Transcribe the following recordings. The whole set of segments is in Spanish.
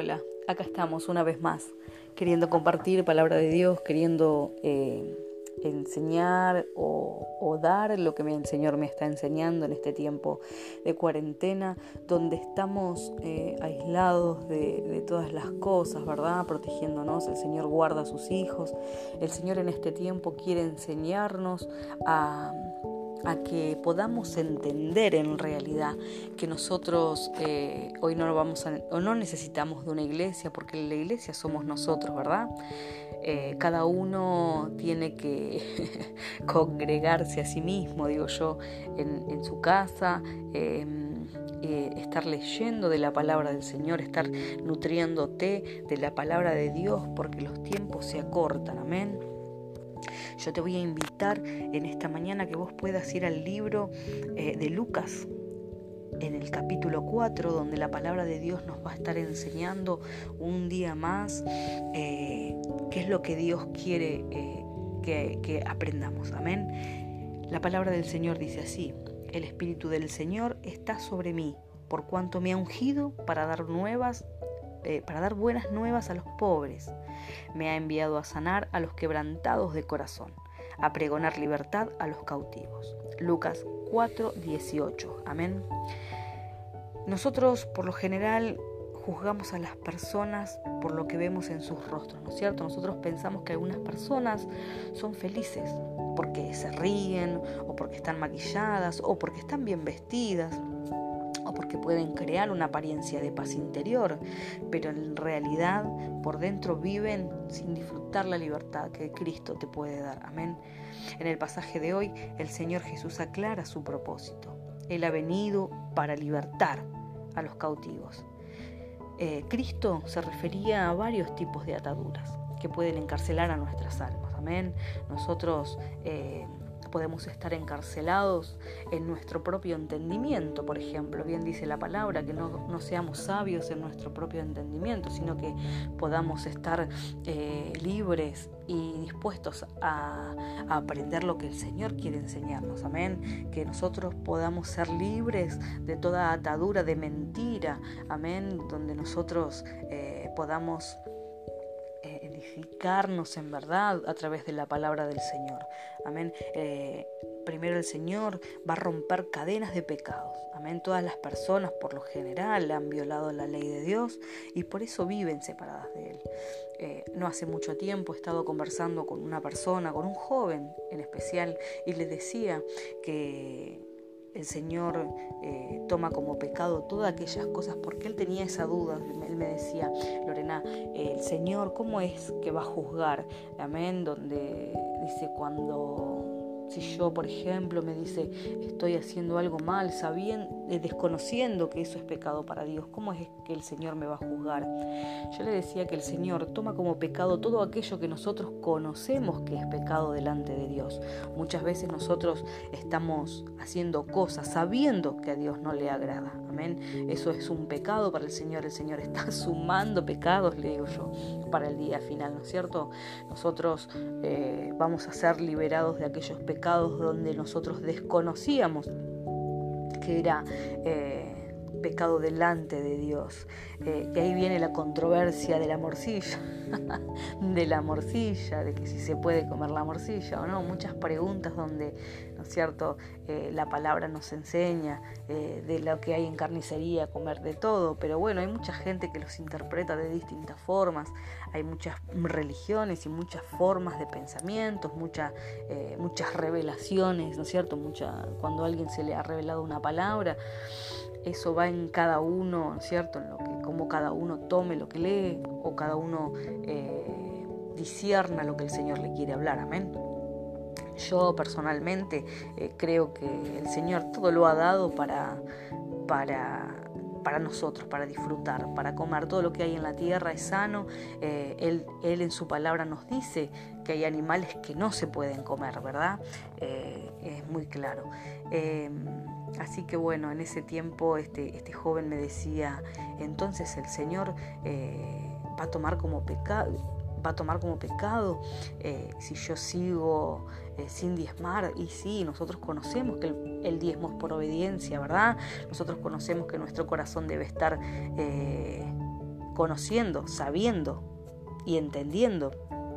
hola. Acá estamos una vez más, queriendo compartir palabra de Dios, queriendo eh, enseñar o, dar lo que el Señor me está enseñando en este tiempo de cuarentena, donde estamos eh, aislados de, de, todas las cosas, ¿verdad? Protegiéndonos. El Señor guarda a sus hijos. El Señor en este tiempo quiere enseñarnos a a que podamos entender en realidad que nosotros eh, hoy no vamos a, o no necesitamos de una iglesia, porque la iglesia somos nosotros, ¿verdad? Eh, cada uno tiene que congregarse a sí mismo, digo yo, en, su casa, em, eh, estar leyendo de la palabra del Señor, estar nutriéndote de la palabra de Dios, porque los tiempos se acortan, amén. Yo te voy a invitar en esta mañana que vos puedas ir al libro eh, de Lucas, en el capítulo 4, donde la palabra de Dios nos va a estar enseñando un día más eh, qué es lo que Dios quiere eh, que, que aprendamos. Amén. La palabra del Señor dice así, el Espíritu del Señor está sobre mí, por cuanto me ha ungido para dar nuevas eh, para dar buenas nuevas a los pobres. Me ha enviado a sanar a los quebrantados de corazón, a pregonar libertad a los cautivos. Lucas 4, 18. Amén. Nosotros por lo general juzgamos a las personas por lo que vemos en sus rostros, ¿no es cierto? Nosotros pensamos que algunas personas son felices porque se ríen o porque están maquilladas o porque están bien vestidas porque pueden crear una apariencia de paz interior, pero en realidad por dentro viven sin disfrutar la libertad que Cristo te puede dar. Amén. En el pasaje de hoy, el Señor Jesús aclara su propósito. Él ha venido para libertar a los cautivos. Eh, Cristo se refería a varios tipos de ataduras que pueden encarcelar a nuestras almas. Amén. Nosotros eh, podemos estar encarcelados en nuestro propio entendimiento, por ejemplo. Bien dice la palabra, que no, seamos sabios en nuestro propio entendimiento, sino que podamos estar eh, libres y dispuestos a, aprender lo que el Señor quiere enseñarnos. Amén. Que nosotros podamos ser libres de toda atadura de mentira. Amén. Donde nosotros eh, podamos en verdad a través de la palabra del Señor. Amén. Eh, primero el Señor va a romper cadenas de pecados. Amén. Todas las personas por lo general han violado la ley de Dios y por eso viven separadas de Él. Eh, no hace mucho tiempo he estado conversando con una persona, con un joven en especial, y le decía que el Señor eh, toma como pecado todas aquellas cosas, porque él tenía esa duda. Él me decía, Lorena, el Señor, ¿cómo es que va a juzgar? Amén, donde dice cuando si yo, por ejemplo, me dice, estoy haciendo algo mal, sabiendo, eh, desconociendo que eso es pecado para Dios, ¿cómo es que el Señor me va a juzgar? Yo le decía que el Señor toma como pecado todo aquello que nosotros conocemos que es pecado delante de Dios. Muchas veces nosotros estamos haciendo cosas sabiendo que a Dios no le agrada. Amén. Eso es un pecado para el Señor. El Señor está sumando pecados, le digo yo, para el día final, ¿no es cierto? Nosotros eh, vamos a ser liberados de aquellos pecados donde nosotros desconocíamos que era eh, pecado delante de Dios. Eh, y ahí viene la controversia de la morcilla, de la morcilla, de que si se puede comer la morcilla o no, muchas preguntas donde, ¿no es cierto?, eh, la palabra nos enseña de lo que hay en carnicería, comer de todo, pero bueno, hay mucha gente que los interpreta de distintas formas, hay muchas religiones y muchas formas de pensamientos, muchas muchas revelaciones, ¿no es cierto?, Mucha, cuando a alguien se le ha revelado una palabra, eso va en cada uno, ¿cierto? En lo que, cómo cada uno tome lo que lee o cada uno eh, disierna lo que el Señor le quiere hablar, amén. Yo personalmente eh, creo que el Señor todo lo ha dado para, para, para nosotros, para disfrutar, para comer. Todo lo que hay en la tierra es sano. Eh, él, él, en su palabra nos dice que hay animales que no se pueden comer, ¿verdad? es muy claro. Así que bueno, en ese tiempo este, este joven me decía, entonces el Señor eh, va a tomar como pecado va a tomar como pecado eh, si yo sigo eh, sin diezmar. Y sí, nosotros conocemos que el, diezmo es por obediencia, ¿verdad? Nosotros conocemos que nuestro corazón debe estar conociendo, sabiendo y entendiendo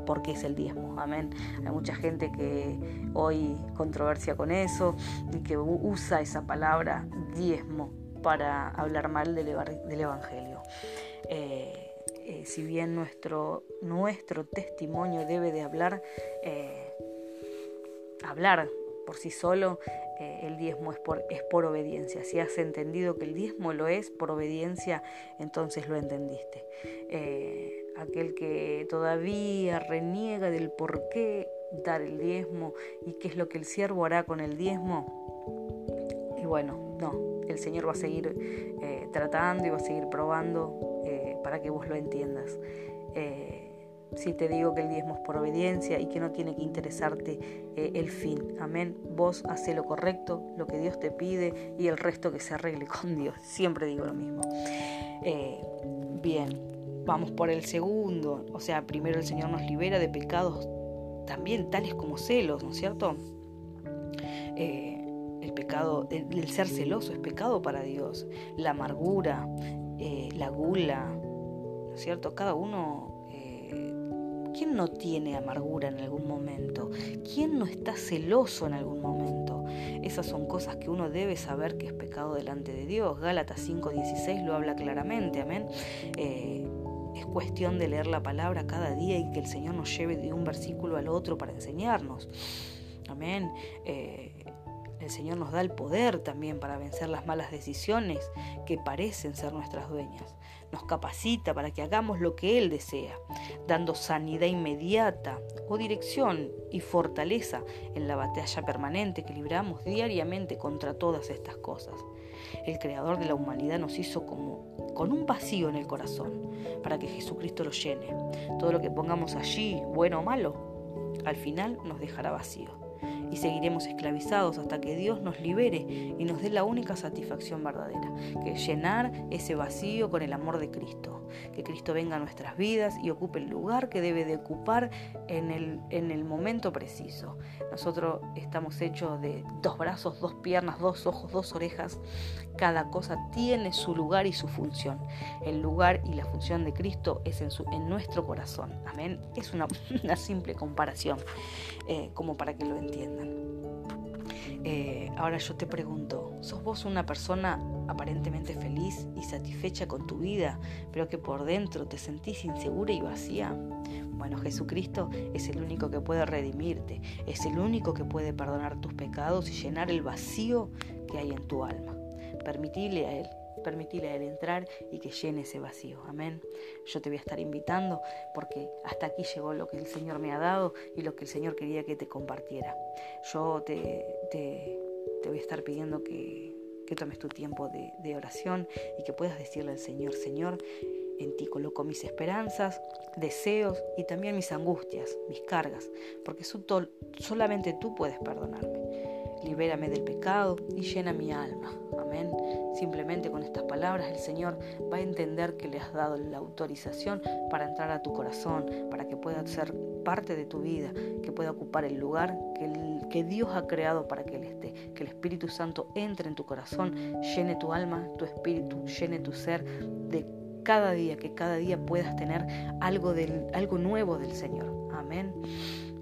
por qué es el diezmo. Amén. Hay mucha gente que hoy controversia con eso y que usa esa palabra diezmo para hablar mal del, Evangelio. Eh, eh, si bien nuestro, nuestro testimonio debe de hablar, eh, hablar por sí solo, el diezmo es por, es por obediencia. Si has entendido que el diezmo lo es por obediencia, entonces lo entendiste aquel que todavía reniega del por qué dar el diezmo y qué es lo que el siervo hará con el diezmo. Y bueno, no, el Señor va a seguir eh, tratando y va a seguir probando eh, para que vos lo entiendas. Eh, si te digo que el diezmo es por obediencia y que no tiene que interesarte el fin, amén. Vos hace lo correcto, lo que Dios te pide y el resto que se arregle con Dios. Siempre digo lo mismo. bien, vamos por el segundo. O sea, primero el Señor nos libera de pecados también tales como celos, ¿no es cierto? Eh, el pecado, el, ser celoso es pecado para Dios. La amargura, eh, la gula, ¿no es cierto? Cada uno... Eh, ¿Quién no tiene amargura en algún momento? ¿Quién no está celoso en algún momento? Esas son cosas que uno debe saber que es pecado delante de Dios. Gálatas 5:16 lo habla claramente, amén. Es cuestión de leer la palabra cada día y que el Señor nos lleve de un versículo al otro para enseñarnos. Amén. Eh, el Señor nos da el poder también para vencer las malas decisiones que parecen ser nuestras dueñas. Nos capacita para que hagamos lo que Él desea, dando sanidad inmediata o dirección y fortaleza en la batalla permanente que libramos diariamente contra todas estas cosas. El Creador de la humanidad nos hizo como con un vacío en el corazón para que Jesucristo lo llene. Todo lo que pongamos allí, bueno o malo, al final nos dejará vacío y seguiremos esclavizados hasta que Dios nos libere y nos dé la única satisfacción verdadera, que es llenar ese vacío con el amor de Cristo, que Cristo venga a nuestras vidas y ocupe el lugar que debe de ocupar en el, en el momento preciso. Nosotros estamos hechos de dos brazos, dos piernas, dos ojos, dos orejas. Cada cosa tiene su lugar y su función. El lugar y la función de Cristo es en, su, en nuestro corazón. Amén. Es una, simple comparación, eh, como para que lo entiendan. Eh, ahora yo te pregunto, ¿sos vos una persona aparentemente feliz y satisfecha con tu vida, pero que por dentro te sentís insegura y vacía? Bueno, Jesucristo es el único que puede redimirte, es el único que puede perdonar tus pecados y llenar el vacío que hay en tu alma. Permitile a Él permitirle a Él entrar y que llene ese vacío. Amén. Yo te voy a estar invitando porque hasta aquí llegó lo que el Señor me ha dado y lo que el Señor quería que te compartiera. Yo te, te, voy a estar pidiendo que, que tomes tu tiempo de, de oración y que puedas decirle al Señor, Señor, en ti coloco mis esperanzas, deseos y también mis angustias, mis cargas, porque solamente tú puedes perdonarme libérame del pecado y llena mi alma. Simplemente con estas palabras el Señor va a entender que le has dado la autorización para entrar a tu corazón, para que pueda ser parte de tu vida, que pueda ocupar el lugar que, que Dios ha creado para que Él esté. Que el Espíritu Santo entre en tu corazón, llene tu alma, tu espíritu, llene tu ser de cada día, que cada día puedas tener algo, del, algo nuevo del Señor. Amén.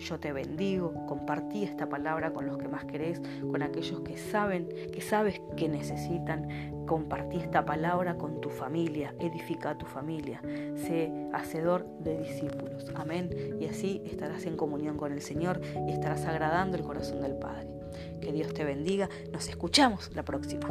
Yo te bendigo, compartí esta palabra con los que más querés, con aquellos que saben, que sabes que necesitan. Compartí esta palabra con tu familia, edifica a tu familia, sé hacedor de discípulos. Amén. Y así estarás en comunión con el Señor y estarás agradando el corazón del Padre. Que Dios te bendiga. Nos escuchamos la próxima.